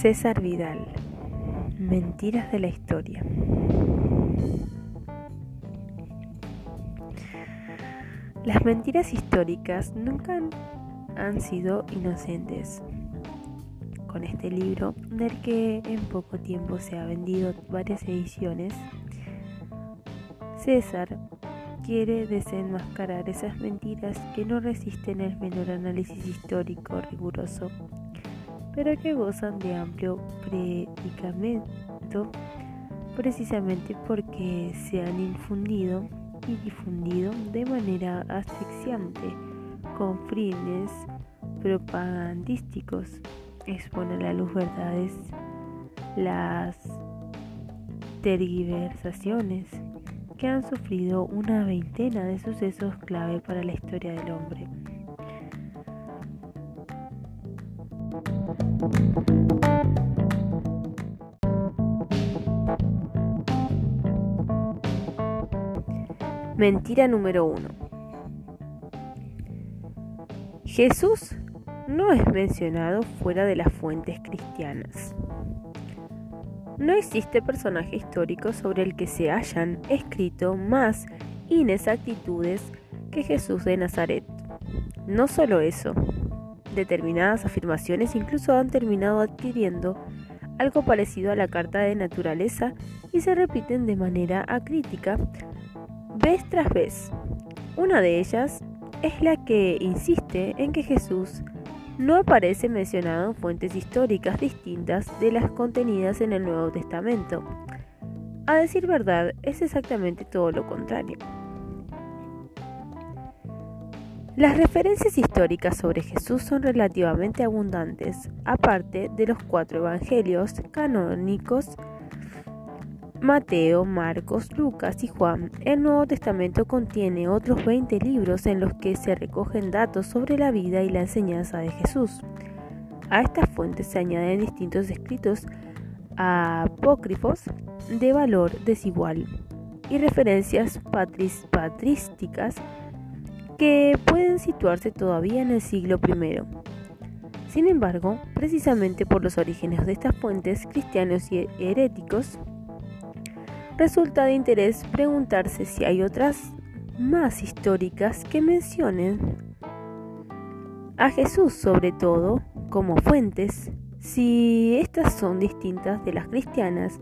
César Vidal. Mentiras de la historia. Las mentiras históricas nunca han sido inocentes. Con este libro, del que en poco tiempo se ha vendido varias ediciones, César quiere desenmascarar esas mentiras que no resisten el menor análisis histórico riguroso, pero que gozan de amplio predicamento precisamente porque se han infundido y difundido de manera asfixiante con fines propagandísticos. Expone a la luz verdades, las tergiversaciones que han sufrido una veintena de sucesos clave para la historia del hombre. Mentira número uno. Jesús no es mencionado fuera de las fuentes cristianas. No existe personaje histórico sobre el que se hayan escrito más inexactitudes que Jesús de Nazaret. No solo eso, determinadas afirmaciones incluso han terminado adquiriendo algo parecido a la carta de naturaleza y se repiten de manera acrítica vez tras vez. Una de ellas es la que insiste en que Jesús no aparece mencionado en fuentes históricas distintas de las contenidas en el Nuevo Testamento. A decir verdad, es exactamente todo lo contrario. Las referencias históricas sobre Jesús son relativamente abundantes, aparte de los cuatro evangelios canónicos Mateo, Marcos, Lucas y Juan, el Nuevo Testamento contiene otros 20 libros en los que se recogen datos sobre la vida y la enseñanza de Jesús. A estas fuentes se añaden distintos escritos apócrifos de valor desigual y referencias patrísticas que pueden situarse todavía en el siglo I. Sin embargo, precisamente por los orígenes de estas fuentes cristianos y heréticos, resulta de interés preguntarse si hay otras más históricas que mencionen a Jesús sobre todo como fuentes. Si estas son distintas de las cristianas,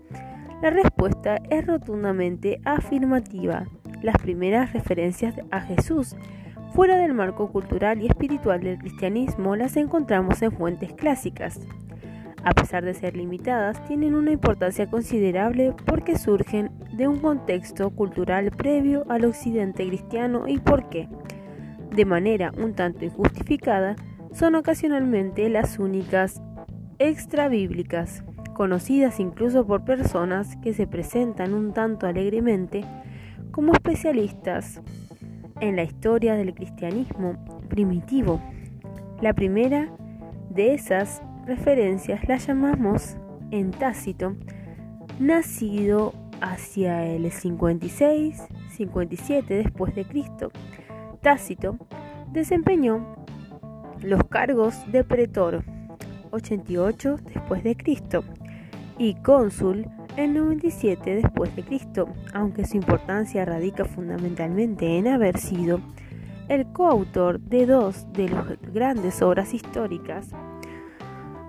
la respuesta es rotundamente afirmativa. Las primeras referencias a Jesús fuera del marco cultural y espiritual del cristianismo las encontramos en fuentes clásicas. A pesar de ser limitadas, tienen una importancia considerable porque surgen de un contexto cultural previo al occidente cristiano y porque, de manera un tanto injustificada, son ocasionalmente las únicas extrabíblicas, conocidas incluso por personas que se presentan un tanto alegremente como especialistas en la historia del cristianismo primitivo. La primera de esas referencias las llamamos en Tácito, nacido hacia el 56-57 después de Cristo. Tácito desempeñó los cargos de pretor 88 después de Cristo y cónsul en 97 después de Cristo, aunque su importancia radica fundamentalmente en haber sido el coautor de dos de las grandes obras históricas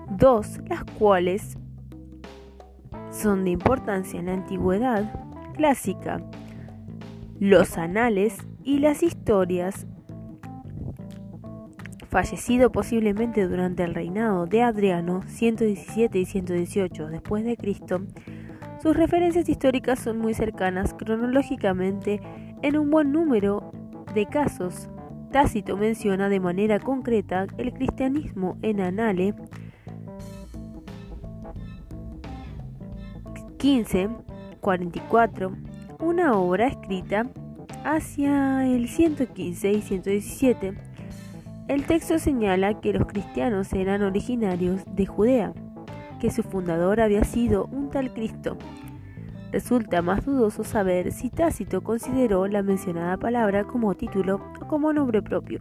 dos las cuales son de importancia en la antigüedad clásica, los anales y las historias, fallecido posiblemente durante el reinado de Adriano 117 y 118 después de Cristo, sus referencias históricas son muy cercanas cronológicamente en un buen número de casos. Tácito menciona de manera concreta el cristianismo en Anale 1544, una obra escrita hacia el 115 y 117. El texto señala que los cristianos eran originarios de Judea, que su fundador había sido un tal Cristo. Resulta más dudoso saber si Tácito consideró la mencionada palabra como título o como nombre propio.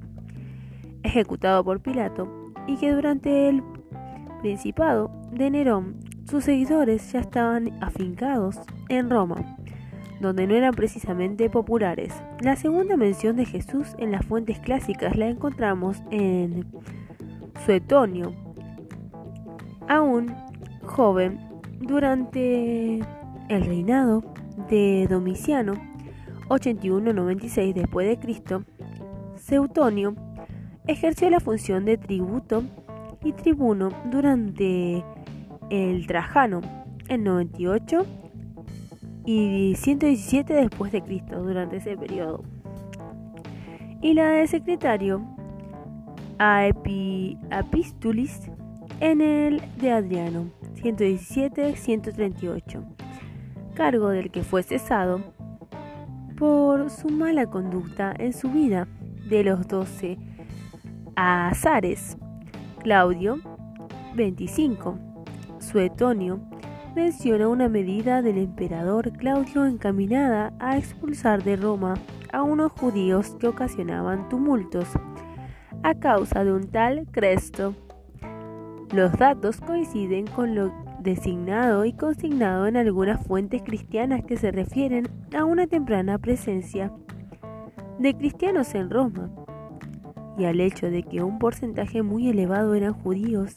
Ejecutado por Pilato, y que durante el principado de Nerón, sus seguidores ya estaban afincados en Roma, donde no eran precisamente populares. La segunda mención de Jesús en las fuentes clásicas la encontramos en Suetonio, aún joven, durante el reinado de Domiciano, 81-96 después de Cristo, Seutonio ejerció la función de tributo y tribuno durante el Trajano en 98 y 117 después de Cristo durante ese periodo. Y la de secretario a Epistulis en el de Adriano 117-138, cargo del que fue cesado por su mala conducta en su vida de los doce azares. Claudio 25. Suetonio menciona una medida del emperador Claudio encaminada a expulsar de Roma a unos judíos que ocasionaban tumultos a causa de un tal Cresto. Los datos coinciden con lo designado y consignado en algunas fuentes cristianas que se refieren a una temprana presencia de cristianos en Roma y al hecho de que un porcentaje muy elevado eran judíos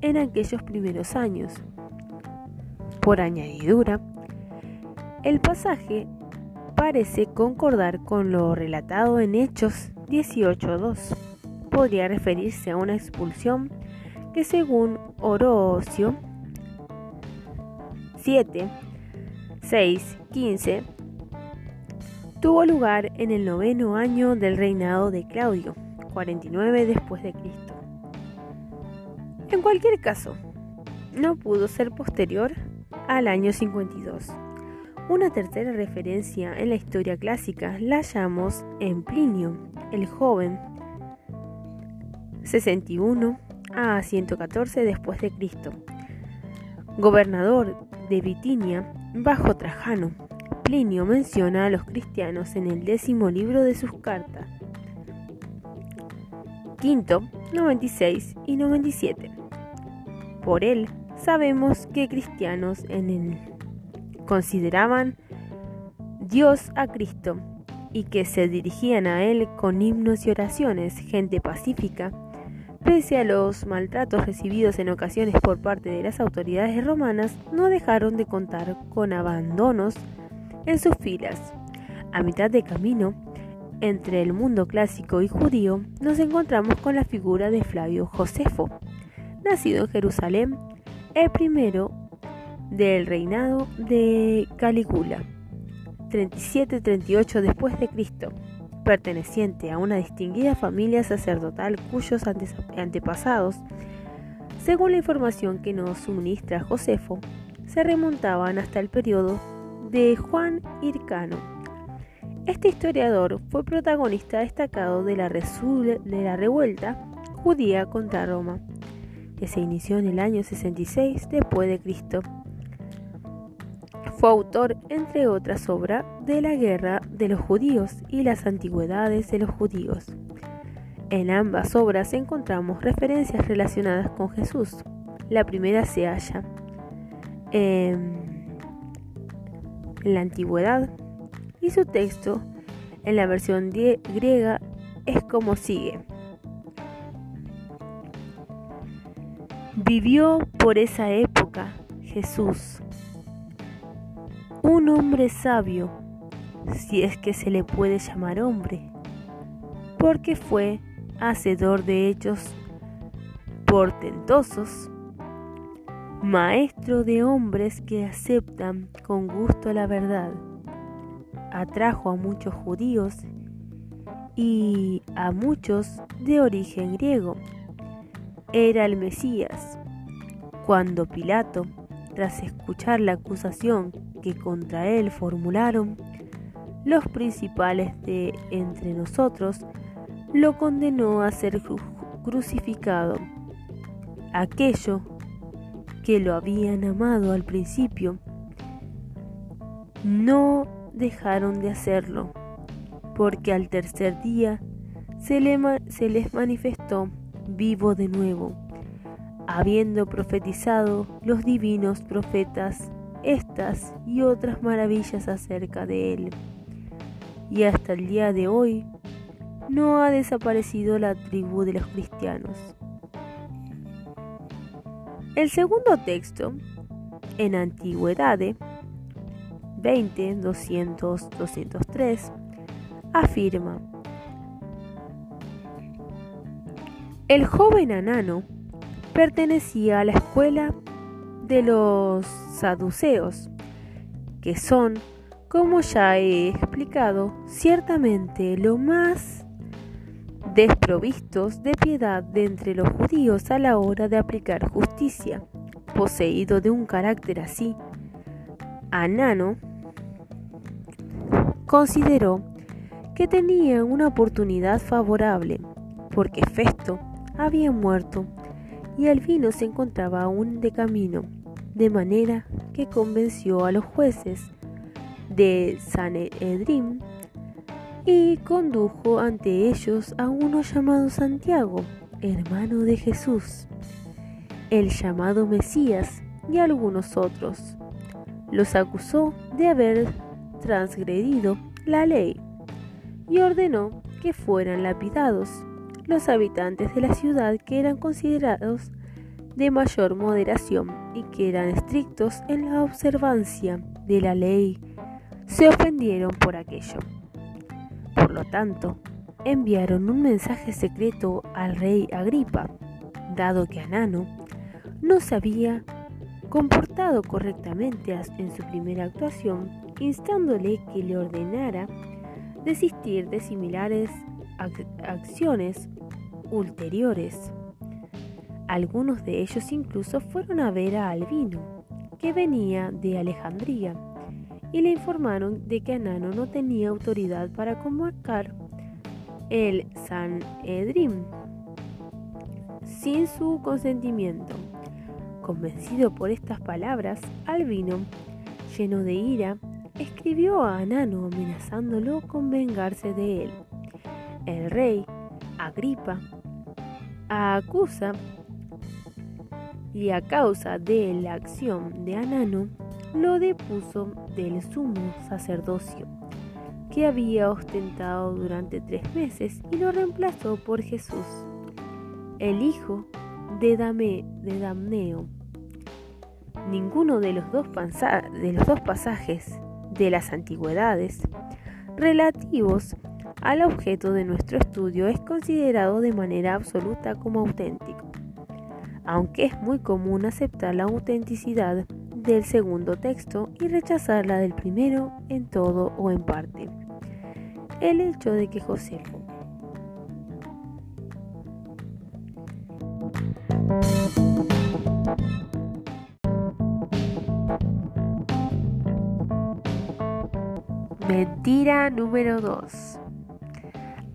en aquellos primeros años. Por añadidura, el pasaje parece concordar con lo relatado en Hechos 18.2. Podría referirse a una expulsión que según Orocio 7, 6, 15 tuvo lugar en el noveno año del reinado de Claudio, 49 después de Cristo. En cualquier caso, no pudo ser posterior al año 52. Una tercera referencia en la historia clásica la hallamos en Plinio, el joven, 61 a 114 después de Cristo, gobernador de Bitinia bajo Trajano. Plinio menciona a los cristianos en el décimo libro de sus cartas. Quinto, 96 y 97. Por él sabemos que cristianos en consideraban Dios a Cristo y que se dirigían a él con himnos y oraciones, gente pacífica, Pese a los maltratos recibidos en ocasiones por parte de las autoridades romanas, no dejaron de contar con abandonos en sus filas. A mitad de camino, entre el mundo clásico y judío, nos encontramos con la figura de Flavio Josefo, nacido en Jerusalén, el primero del reinado de Calígula, 37-38 después perteneciente a una distinguida familia sacerdotal cuyos antepasados, según la información que nos suministra Josefo, se remontaban hasta el periodo de Juan Hircano. Este historiador fue protagonista destacado de la, de la revuelta judía contra Roma, que se inició en el año 66 después de Cristo fue autor, entre otras obras, de la Guerra de los Judíos y las Antigüedades de los Judíos. En ambas obras encontramos referencias relacionadas con Jesús. La primera se halla en la Antigüedad y su texto en la versión griega es como sigue. Vivió por esa época Jesús un hombre sabio, si es que se le puede llamar hombre, porque fue hacedor de hechos portentosos, maestro de hombres que aceptan con gusto la verdad, atrajo a muchos judíos y a muchos de origen griego. Era el Mesías. Cuando Pilato, tras escuchar la acusación que contra él formularon los principales de entre nosotros, lo condenó a ser crucificado. Aquello que lo habían amado al principio, no dejaron de hacerlo, porque al tercer día se, se les manifestó vivo de nuevo, habiendo profetizado los divinos profetas estas y otras maravillas acerca de él. Y hasta el día de hoy no ha desaparecido la tribu de los cristianos. El segundo texto, en Antigüedad 20, 200, 203, afirma, el joven Anano pertenecía a la escuela de los saduceos, que son, como ya he explicado, ciertamente lo más desprovistos de piedad de entre los judíos a la hora de aplicar justicia. Poseído de un carácter así, Anano consideró que tenía una oportunidad favorable, porque Festo había muerto y Albino se encontraba aún de camino, de manera que convenció a los jueces de Sanedrim y condujo ante ellos a uno llamado Santiago, hermano de Jesús, el llamado Mesías y algunos otros. Los acusó de haber transgredido la ley y ordenó que fueran lapidados los habitantes de la ciudad que eran considerados de mayor moderación y que eran estrictos en la observancia de la ley se ofendieron por aquello. Por lo tanto, enviaron un mensaje secreto al rey Agripa, dado que Anano no se había comportado correctamente en su primera actuación, instándole que le ordenara desistir de similares acciones ulteriores. Algunos de ellos incluso fueron a ver a Albino, que venía de Alejandría, y le informaron de que Anano no tenía autoridad para convocar el Sanedrim sin su consentimiento. Convencido por estas palabras, Albino, lleno de ira, escribió a Anano amenazándolo con vengarse de él. El rey, Agripa, acusa y a causa de la acción de Anano, lo depuso del sumo sacerdocio que había ostentado durante tres meses y lo reemplazó por Jesús, el hijo de, Dame, de Damneo. Ninguno de los, dos de los dos pasajes de las antigüedades relativos al objeto de nuestro estudio es considerado de manera absoluta como auténtico, aunque es muy común aceptar la autenticidad del segundo texto y rechazar la del primero en todo o en parte. El hecho de que Josefo Mentira número 2.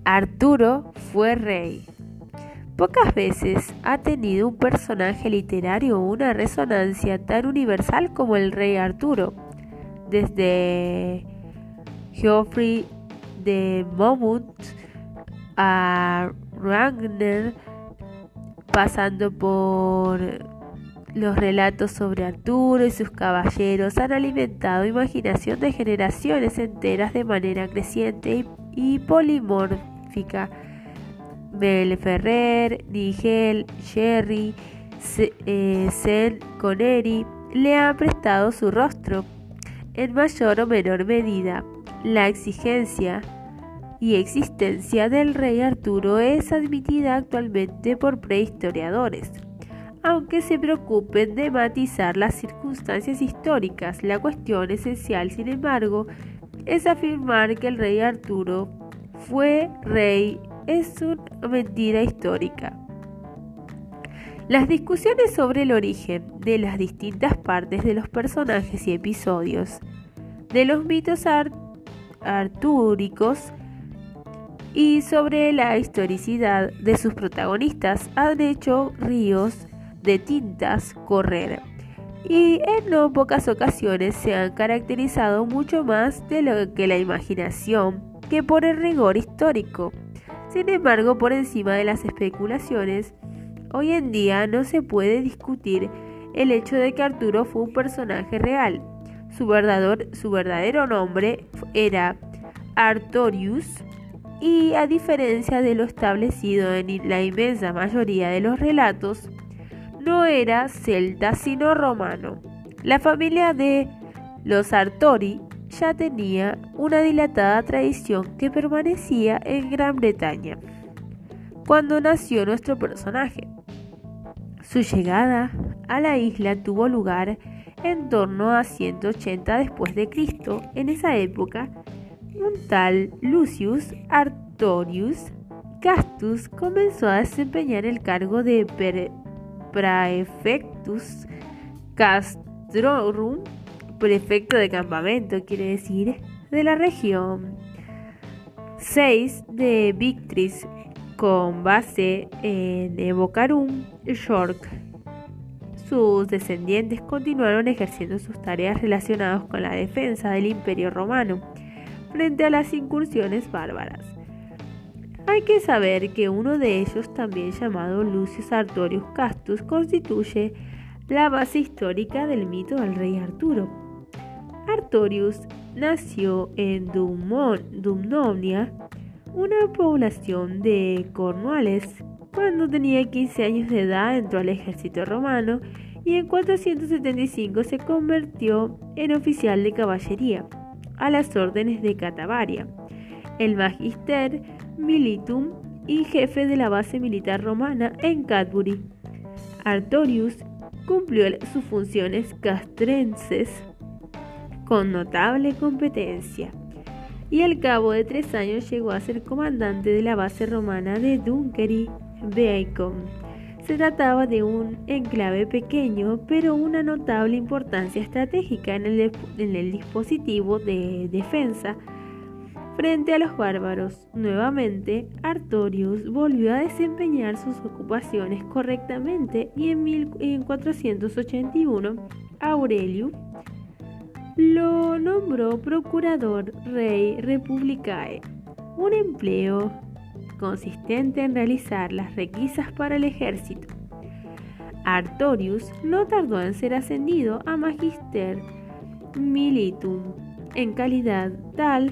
Arturo fue rey. Pocas veces ha tenido un personaje literario una resonancia tan universal como el rey Arturo. Desde Geoffrey de Monmouth a Ragnar, pasando por los relatos sobre Arturo y sus caballeros, han alimentado imaginación de generaciones enteras de manera creciente y, polimórfica. Mel Ferrer, Nigel, Sherry, eh, Sen Connery le han prestado su rostro en mayor o menor medida. La exigencia y existencia del rey Arturo es admitida actualmente por prehistoriadores. Aunque se preocupen de matizar las circunstancias históricas, la cuestión esencial, sin embargo, es afirmar que el rey Arturo fue rey es una mentira histórica. Las discusiones sobre el origen de las distintas partes de los personajes y episodios de los mitos artúricos y sobre la historicidad de sus protagonistas han hecho ríos de tintas correr y en no pocas ocasiones se han caracterizado mucho más de lo que la imaginación que por el rigor histórico. Sin embargo, por encima de las especulaciones Hoy en día no se puede discutir el hecho de que Arturo fue un personaje real. Su verdadero, nombre era Artorius y a diferencia de lo establecido en la inmensa mayoría de los relatos, no era celta sino romano. La familia de los Artori ya tenía una dilatada tradición que permanecía en Gran Bretaña cuando nació nuestro personaje. Su llegada a la isla tuvo lugar en torno a 180 después de Cristo. En esa época, un tal Lucius Artorius Castus comenzó a desempeñar el cargo de praefectus castrorum, prefecto de campamento, quiere decir, de la región 6 de Victris, con base en Evocarum, York. Sus descendientes continuaron ejerciendo sus tareas relacionadas con la defensa del Imperio Romano frente a las incursiones bárbaras. Hay que saber que uno de ellos, también llamado Lucius Artorius Castus, constituye la base histórica del mito del rey Arturo. Artorius nació en Dumnonia, una población de Cornuales. Cuando tenía 15 años de edad entró al ejército romano y en 475 se convirtió en oficial de caballería a las órdenes de Catavaria, el magister militum y jefe de la base militar romana en Cadbury. Artorius cumplió sus funciones castrenses con notable competencia y al cabo de tres años llegó a ser comandante de la base romana de Dunkery Bacon. Se trataba de un enclave pequeño, pero una notable importancia estratégica en el, en el dispositivo de defensa Frente a los bárbaros, nuevamente, Artorius volvió a desempeñar sus ocupaciones correctamente y en, 481 Aurelio lo nombró procurador rey republicae, un empleo consistente en realizar las requisas para el ejército. Artorius no tardó en ser ascendido a magister militum en calidad tal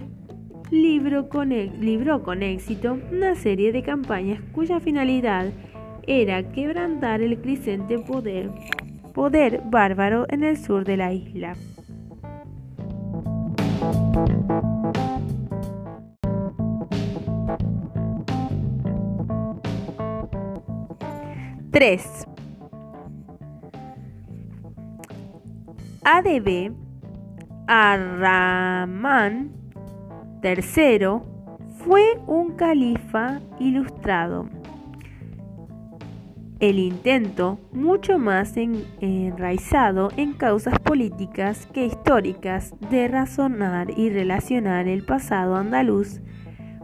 libró con, libró con éxito una serie de campañas cuya finalidad era quebrantar el creciente poder bárbaro en el sur de la isla. Tres. ADB Arraman Tercero, fue un califa ilustrado. El intento, mucho más enraizado en causas políticas que históricas, de razonar y relacionar el pasado andaluz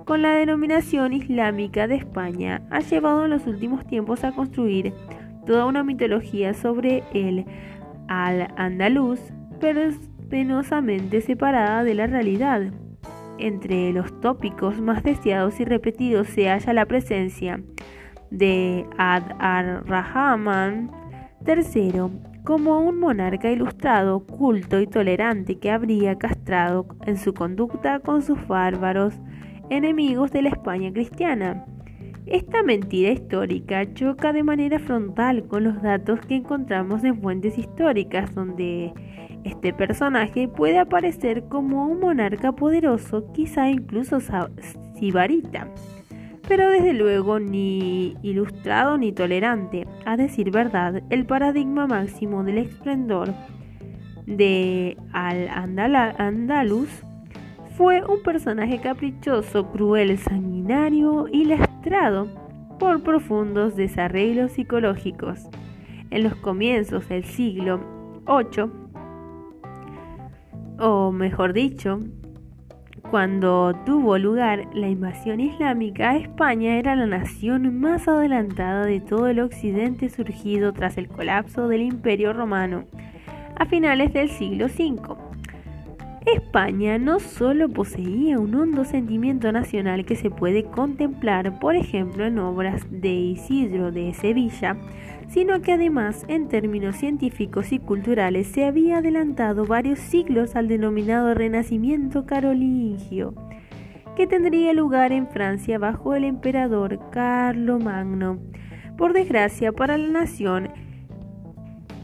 con la denominación islámica de España, ha llevado en los últimos tiempos a construir toda una mitología sobre el al-andaluz, pero penosamente separada de la realidad. Entre los tópicos más deseados y repetidos se halla la presencia de Ad ar-Rahman III como un monarca ilustrado, culto y tolerante que habría castrado en su conducta con sus bárbaros enemigos de la España cristiana. Esta mentira histórica choca de manera frontal con los datos que encontramos en fuentes históricas, donde este personaje puede aparecer como un monarca poderoso, quizá incluso sibarita, pero desde luego ni ilustrado ni tolerante. A decir verdad, el paradigma máximo del esplendor de Al-Andalus fue un personaje caprichoso, cruel, sanguinario y lastrado por profundos desarreglos psicológicos. En los comienzos del siglo VIII, o mejor dicho, cuando tuvo lugar la invasión islámica, España era la nación más adelantada de todo el occidente surgido tras el colapso del Imperio Romano a finales del siglo V. España no solo poseía un hondo sentimiento nacional que se puede contemplar, por ejemplo, en obras de Isidro de Sevilla, sino que además, en términos científicos y culturales, se había adelantado varios siglos al denominado Renacimiento carolingio, que tendría lugar en Francia bajo el emperador Carlomagno. Por desgracia para la nación,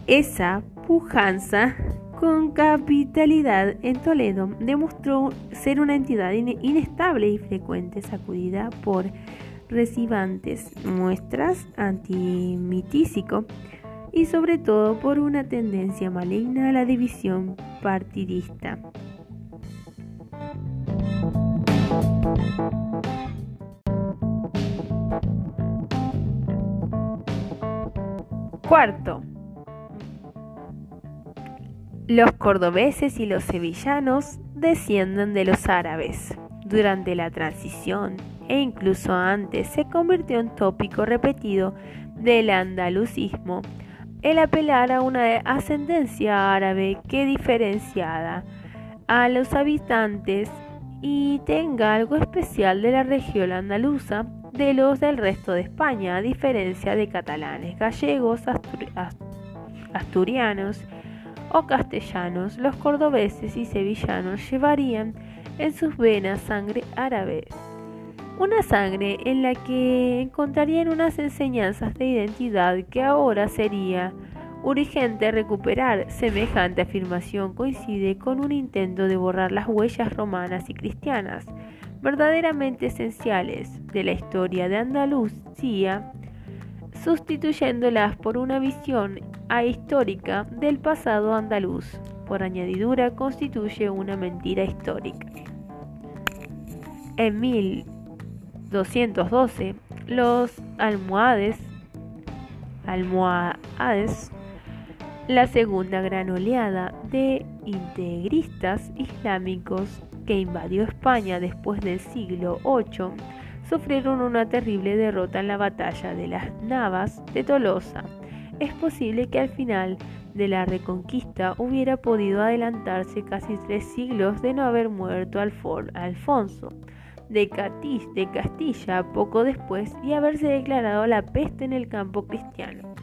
esa pujanza con capitalidad en Toledo, demostró ser una entidad inestable y frecuente, sacudida por recibantes muestras antimitísico y sobre todo por una tendencia maligna a la división partidista. Cuarto, los cordobeses y los sevillanos descienden de los árabes. Durante la transición e incluso antes se convirtió en tópico repetido del andalucismo el apelar a una ascendencia árabe que diferenciada a los habitantes y tenga algo especial de la región andaluza de los del resto de España, a diferencia de catalanes, gallegos, asturianos o castellanos, los cordobeses y sevillanos llevarían en sus venas sangre árabe, una sangre en la que encontrarían unas enseñanzas de identidad que ahora sería urgente recuperar. Semejante afirmación coincide con un intento de borrar las huellas romanas y cristianas, verdaderamente esenciales de la historia de Andalucía, sustituyéndolas por una visión histórica del pasado andaluz. Por añadidura, constituye una mentira histórica. En 1212, los almohades, almohades, la segunda gran oleada de integristas islámicos que invadió España después del siglo VIII, sufrieron una terrible derrota en la batalla de las Navas de Tolosa es posible que al final de la reconquista hubiera podido adelantarse casi tres siglos de no haber muerto Alfonso de, de Castilla poco después y haberse declarado la peste en el campo cristiano.